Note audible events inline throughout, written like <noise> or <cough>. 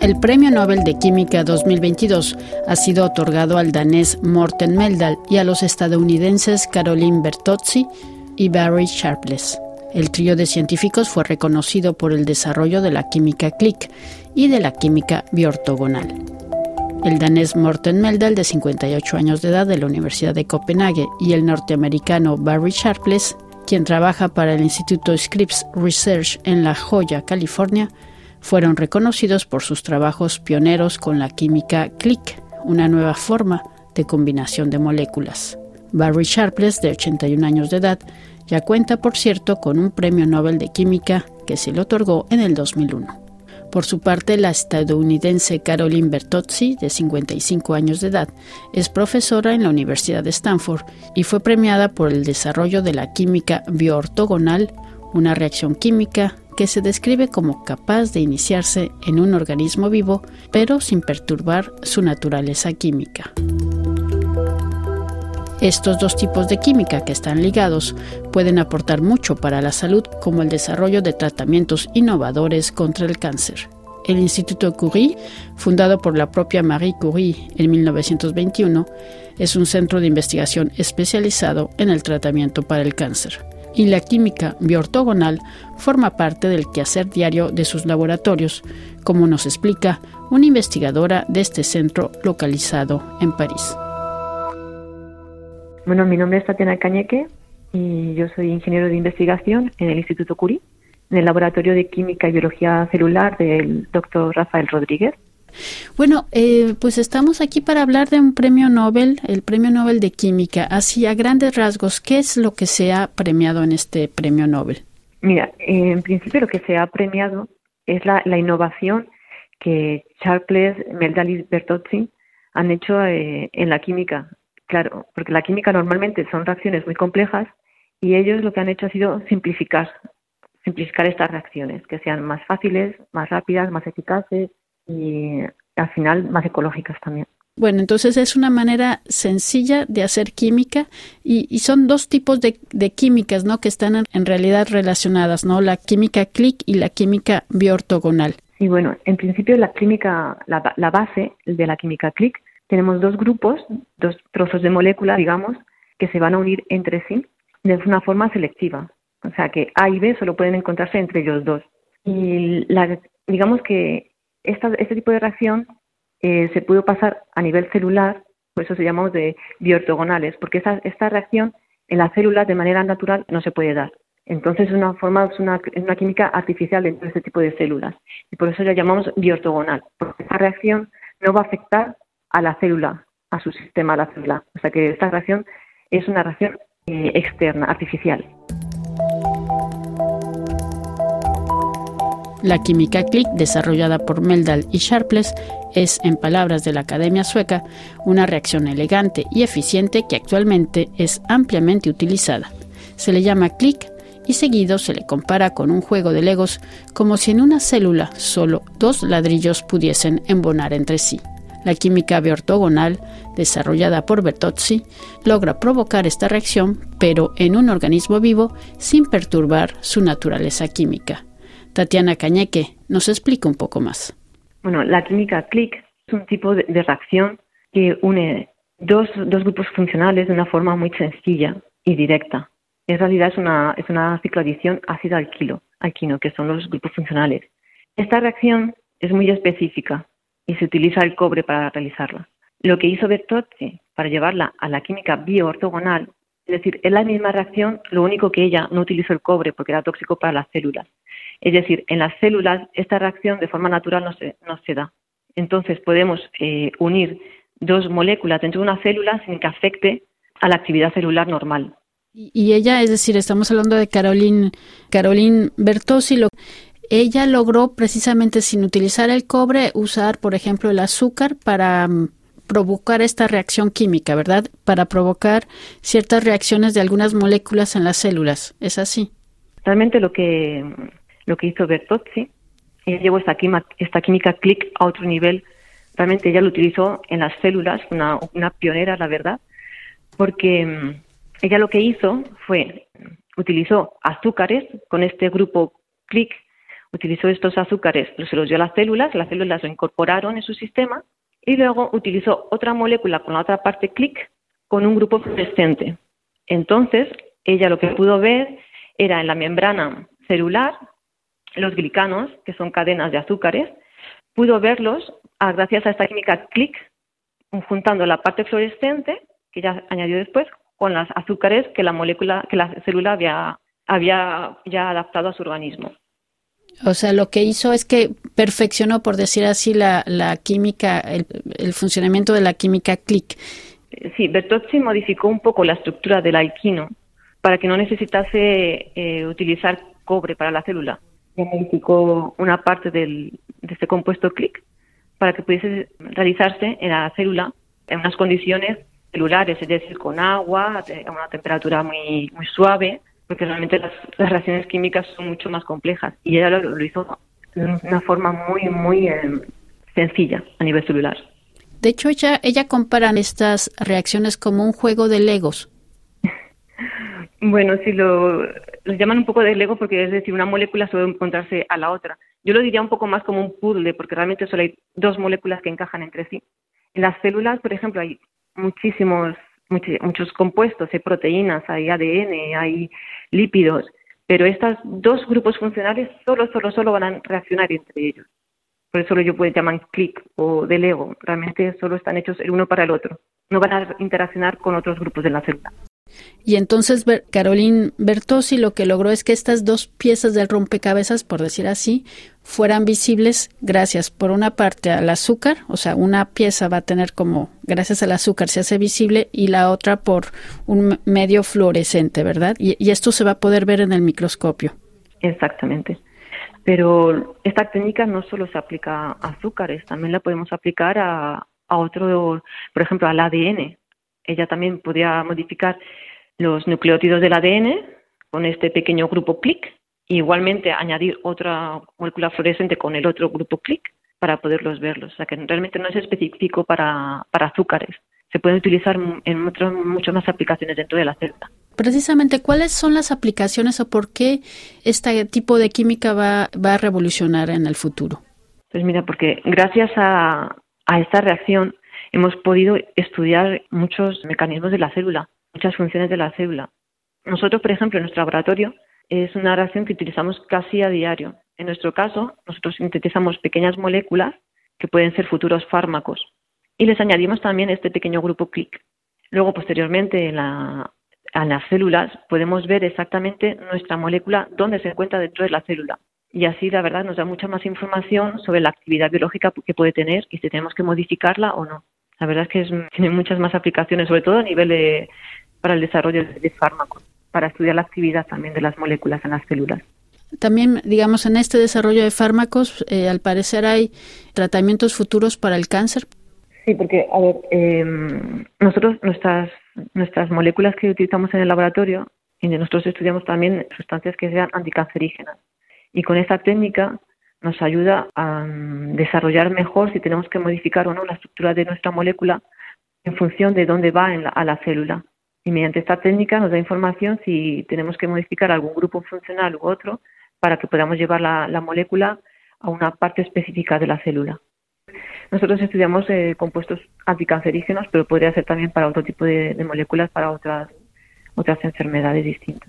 El Premio Nobel de Química 2022 ha sido otorgado al danés Morten Meldal y a los estadounidenses Caroline Bertozzi y Barry Sharpless. El trío de científicos fue reconocido por el desarrollo de la química click y de la química biortogonal. El danés Morten Meldal, de 58 años de edad, de la Universidad de Copenhague, y el norteamericano Barry Sharpless, quien trabaja para el Instituto Scripps Research en La Joya, California, fueron reconocidos por sus trabajos pioneros con la química click, una nueva forma de combinación de moléculas. Barry Sharpless, de 81 años de edad, ya cuenta, por cierto, con un premio Nobel de Química que se le otorgó en el 2001. Por su parte, la estadounidense Caroline Bertozzi, de 55 años de edad, es profesora en la Universidad de Stanford y fue premiada por el desarrollo de la química bioortogonal, una reacción química que se describe como capaz de iniciarse en un organismo vivo, pero sin perturbar su naturaleza química. Estos dos tipos de química que están ligados pueden aportar mucho para la salud como el desarrollo de tratamientos innovadores contra el cáncer. El Instituto Curie, fundado por la propia Marie Curie en 1921, es un centro de investigación especializado en el tratamiento para el cáncer. Y la química bioortogonal forma parte del quehacer diario de sus laboratorios, como nos explica una investigadora de este centro localizado en París. Bueno, mi nombre es Tatiana Cañeque y yo soy ingeniero de investigación en el Instituto Curie, en el Laboratorio de Química y Biología Celular del doctor Rafael Rodríguez. Bueno, eh, pues estamos aquí para hablar de un premio Nobel, el premio Nobel de Química. Así, a grandes rasgos, ¿qué es lo que se ha premiado en este premio Nobel? Mira, en principio lo que se ha premiado es la, innovación que Sharpless, Meldal y Bertozzi han hecho eh, en la química. Claro, porque la química normalmente son reacciones muy complejas y ellos lo que han hecho ha sido simplificar, simplificar estas reacciones, que sean más fáciles, más rápidas, más eficaces y al final más ecológicas también. Bueno, entonces es una manera sencilla de hacer química y, son dos tipos de, químicas, ¿no? Que están en, realidad relacionadas, ¿no? La química click y la química bioortogonal. Y bueno, en principio la química, la, la base de la química click tenemos dos grupos, dos trozos de molécula, digamos, que se van a unir entre sí de una forma selectiva. O sea que A y B solo pueden encontrarse entre ellos dos. Y digamos que este tipo de reacción eh, se pudo pasar a nivel celular, por eso se llamamos de bioortogonales, porque esta, esta reacción en las células de manera natural no se puede dar. Entonces es una forma, es una, química artificial dentro de este tipo de células. Y por eso la llamamos bioortogonal, porque esta reacción no va a afectar a la célula, a su sistema, a la célula. O sea que esta reacción es una reacción eh, externa, artificial. La química click desarrollada por Meldal y Sharpless es, en palabras de la Academia Sueca, una reacción elegante y eficiente que actualmente es ampliamente utilizada. Se le llama click y seguido se le compara con un juego de legos como si en una célula solo dos ladrillos pudiesen embonar entre sí. La química biortogonal, desarrollada por Bertozzi, logra provocar esta reacción, pero en un organismo vivo sin perturbar su naturaleza química. Tatiana Cañeque nos explica un poco más. Bueno, la química click es un tipo de, reacción que une dos, grupos funcionales de una forma muy sencilla y directa. En realidad es una, es una cicloadición ácido-alquilo, alquino, que son los grupos funcionales. Esta reacción es muy específica y se utiliza el cobre para realizarla. Lo que hizo Bertozzi para llevarla a la química bioortogonal, es decir, es la misma reacción, lo único que ella no utilizó el cobre porque era tóxico para las células. Es decir, en las células esta reacción de forma natural no se, no se da. Entonces podemos eh, unir dos moléculas dentro de una célula sin que afecte a la actividad celular normal. Y ella, es decir, estamos hablando de Caroline, Caroline Bertozzi, lo, ella logró precisamente sin utilizar el cobre usar, por ejemplo, el azúcar para mm, provocar esta reacción química, ¿verdad? Para provocar ciertas reacciones de algunas moléculas en las células. ¿Es así? Realmente lo que, lo que hizo Bertozzi, ella llevó esta, esta química click a otro nivel. Realmente ella lo utilizó en las células, una, una pionera, la verdad, porque mm, ella lo que hizo fue, utilizó azúcares con este grupo click utilizó estos azúcares, se los dio a las células, las células lo incorporaron en su sistema y luego utilizó otra molécula con la otra parte click con un grupo fluorescente. Entonces, ella lo que pudo ver era en la membrana celular los glicanos, que son cadenas de azúcares, pudo verlos gracias a esta química click, juntando la parte fluorescente, que ya añadió después, con las azúcares que la molécula, que la célula había ya adaptado a su organismo. O sea, lo que hizo es que perfeccionó, por decir así, la, la química, el, funcionamiento de la química click. Sí, Bertozzi modificó un poco la estructura del alquino para que no necesitase eh, utilizar cobre para la célula. Modificó una parte del, de este compuesto click para que pudiese realizarse en la célula en unas condiciones celulares, es decir, con agua, a una temperatura muy, muy suave, porque realmente las, reacciones químicas son mucho más complejas. Y ella lo, hizo de una forma muy, muy eh, sencilla a nivel celular. De hecho, ella, ella compara estas reacciones como un juego de legos. <laughs> bueno, si lo, lo llaman un poco de lego porque es decir, una molécula suele encontrarse a la otra. Yo lo diría un poco más como un puzzle, porque realmente solo hay dos moléculas que encajan entre sí. En las células, por ejemplo, hay muchísimos, muchos compuestos, hay proteínas, hay ADN, hay lípidos, pero estos dos grupos funcionales solo, solo, solo van a reaccionar entre ellos. Por eso yo puedo llamar clic o de Lego. Realmente solo están hechos el uno para el otro. No van a interaccionar con otros grupos de la célula. Y entonces Caroline Bertossi lo que logró es que estas dos piezas del rompecabezas, por decir así, fueran visibles gracias por una parte al azúcar, o sea, una pieza va a tener como, gracias al azúcar se hace visible y la otra por un medio fluorescente, ¿verdad? Y, y esto se va a poder ver en el microscopio. Exactamente. Pero esta técnica no solo se aplica a azúcares, también la podemos aplicar a, a otro, por ejemplo, al ADN ella también podía modificar los nucleótidos del ADN con este pequeño grupo clic e igualmente añadir otra molécula fluorescente con el otro grupo clic para poderlos verlos. O sea que realmente no es específico para, para azúcares. Se puede utilizar en muchas muchas más aplicaciones dentro de la célula. Precisamente, ¿cuáles son las aplicaciones o por qué este tipo de química va, va a revolucionar en el futuro? Pues mira, porque gracias a, a esta reacción hemos podido estudiar muchos mecanismos de la célula, muchas funciones de la célula. Nosotros, por ejemplo, en nuestro laboratorio es una reacción que utilizamos casi a diario. En nuestro caso, nosotros sintetizamos pequeñas moléculas que pueden ser futuros fármacos y les añadimos también este pequeño grupo clic. Luego, posteriormente, en, en las células podemos ver exactamente nuestra molécula dónde se encuentra dentro de la célula. Y así, la verdad, nos da mucha más información sobre la actividad biológica que puede tener y si tenemos que modificarla o no. La verdad es que tiene muchas más aplicaciones, sobre todo a nivel de, para el desarrollo de, fármacos, para estudiar la actividad también de las moléculas en las células. También, digamos, en este desarrollo de fármacos, eh, al parecer hay tratamientos futuros para el cáncer. Sí, porque, a ver, em, nosotros, nuestras, nuestras moléculas que utilizamos en el laboratorio, y nosotros estudiamos también sustancias que sean anticancerígenas. Y con esta técnica nos ayuda a mm, desarrollar mejor si tenemos que modificar o no la estructura de nuestra molécula en función de dónde va a la célula. Y mediante esta técnica nos da información si tenemos que modificar algún grupo funcional u otro para que podamos llevar la, molécula a una parte específica de la célula. Nosotros estudiamos eh, compuestos anticancerígenos, pero podría ser también para otro tipo de, de moléculas, para otras, otras enfermedades distintas.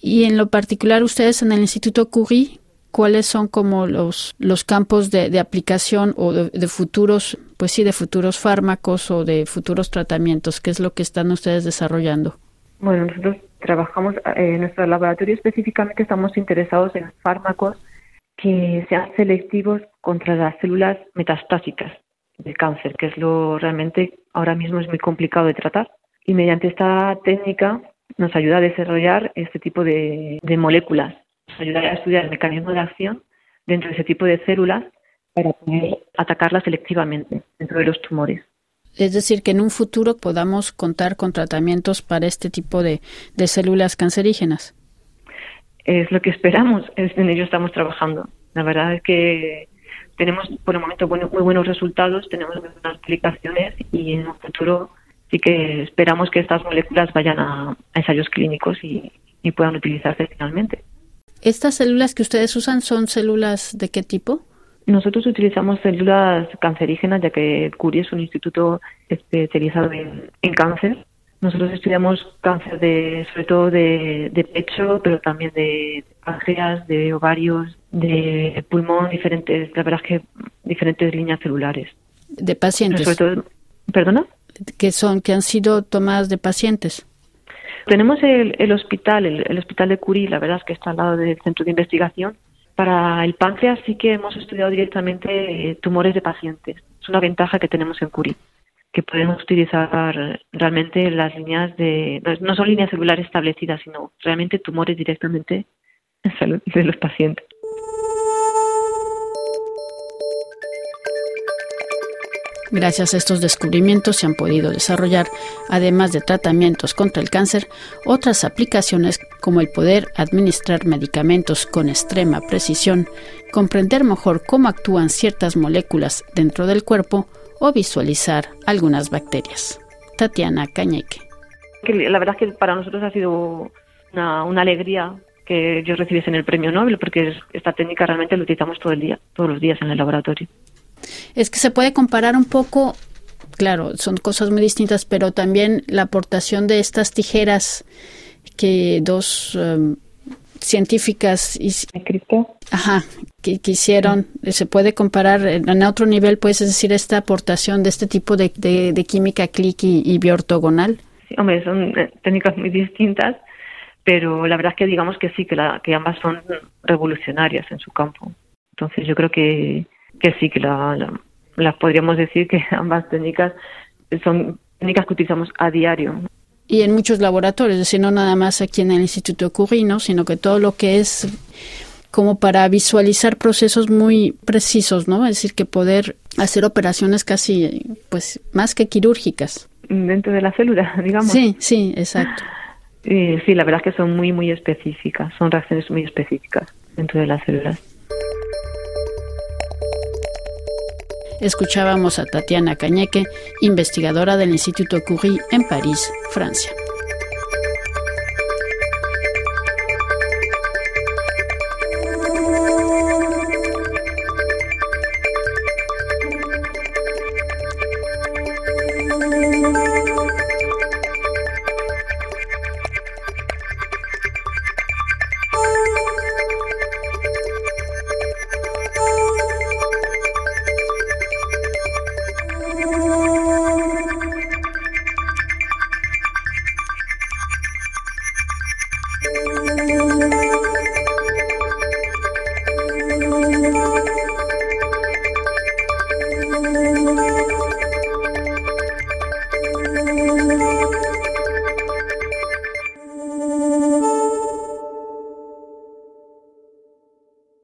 Y en lo particular, ustedes en el Instituto Curie, cuáles son como los, los campos de, aplicación o de, futuros, pues sí, de futuros fármacos o de futuros tratamientos, qué es lo que están ustedes desarrollando. Bueno, nosotros trabajamos eh, en nuestro laboratorio específicamente estamos interesados en fármacos que sean selectivos contra las células metastásicas del cáncer, que es lo realmente ahora mismo es muy complicado de tratar. Y mediante esta técnica nos ayuda a desarrollar este tipo de moléculas ayudar a estudiar el mecanismo de acción dentro de ese tipo de células para poder atacarlas selectivamente dentro de los tumores. Es decir, que en un futuro podamos contar con tratamientos para este tipo de, células cancerígenas. Es lo que esperamos, en ello estamos trabajando. La verdad es que tenemos por el momento muy buenos resultados, tenemos buenas aplicaciones y en un futuro sí que esperamos que estas moléculas vayan a, ensayos clínicos y puedan utilizarse finalmente. ¿Estas células que ustedes usan son células de qué tipo? Nosotros utilizamos células cancerígenas, ya que Curie es un instituto especializado en, cáncer. Nosotros estudiamos cáncer de, sobre todo de, pecho, pero también de páncreas, de ovarios, de pulmón, diferentes, la verdad es que diferentes líneas celulares. De pacientes. ¿Perdona? Que son, que han sido tomadas de pacientes. Tenemos el, hospital, el, hospital de Curie, la verdad es que está al lado del centro de investigación. Para el páncreas sí que hemos estudiado directamente eh, tumores de pacientes. Es una ventaja que tenemos en Curie, que podemos utilizar realmente las líneas de, no son líneas celulares establecidas, sino realmente tumores directamente de los pacientes. Gracias a estos descubrimientos se han podido desarrollar, además de tratamientos contra el cáncer, otras aplicaciones como el poder administrar medicamentos con extrema precisión, comprender mejor cómo actúan ciertas moléculas dentro del cuerpo o visualizar algunas bacterias. Tatiana Cañeque. La verdad es que para nosotros ha sido una, una alegría que yo recibiese el premio Nobel, porque esta técnica realmente la utilizamos todo el día, todos los días en el laboratorio. Es que se puede comparar un poco, claro, son cosas muy distintas, pero también la aportación de estas tijeras que dos um, científicas ajá, que, que, hicieron, se puede comparar en otro nivel, puedes decir, esta aportación de este tipo de, de, química click y, y bioortogonal. Sí, hombre, son eh, técnicas muy distintas, pero la verdad es que digamos que sí, que, la, que ambas son revolucionarias en su campo. Entonces yo creo que, que sí, que las podríamos decir que <laughs> ambas técnicas son técnicas que utilizamos a diario. Y en muchos laboratorios, es decir, no nada más aquí en el Instituto Curie, sino que todo lo que es como para visualizar procesos muy precisos, ¿no? Es decir, que poder hacer operaciones casi, pues, más que quirúrgicas. Dentro de la célula, <laughs> digamos. Sí, sí, exacto. sí, la verdad es que son muy, muy específicas, son reacciones muy específicas dentro de las células. Escuchábamos a Tatiana Cañeque, investigadora del Instituto Curie en París, Francia.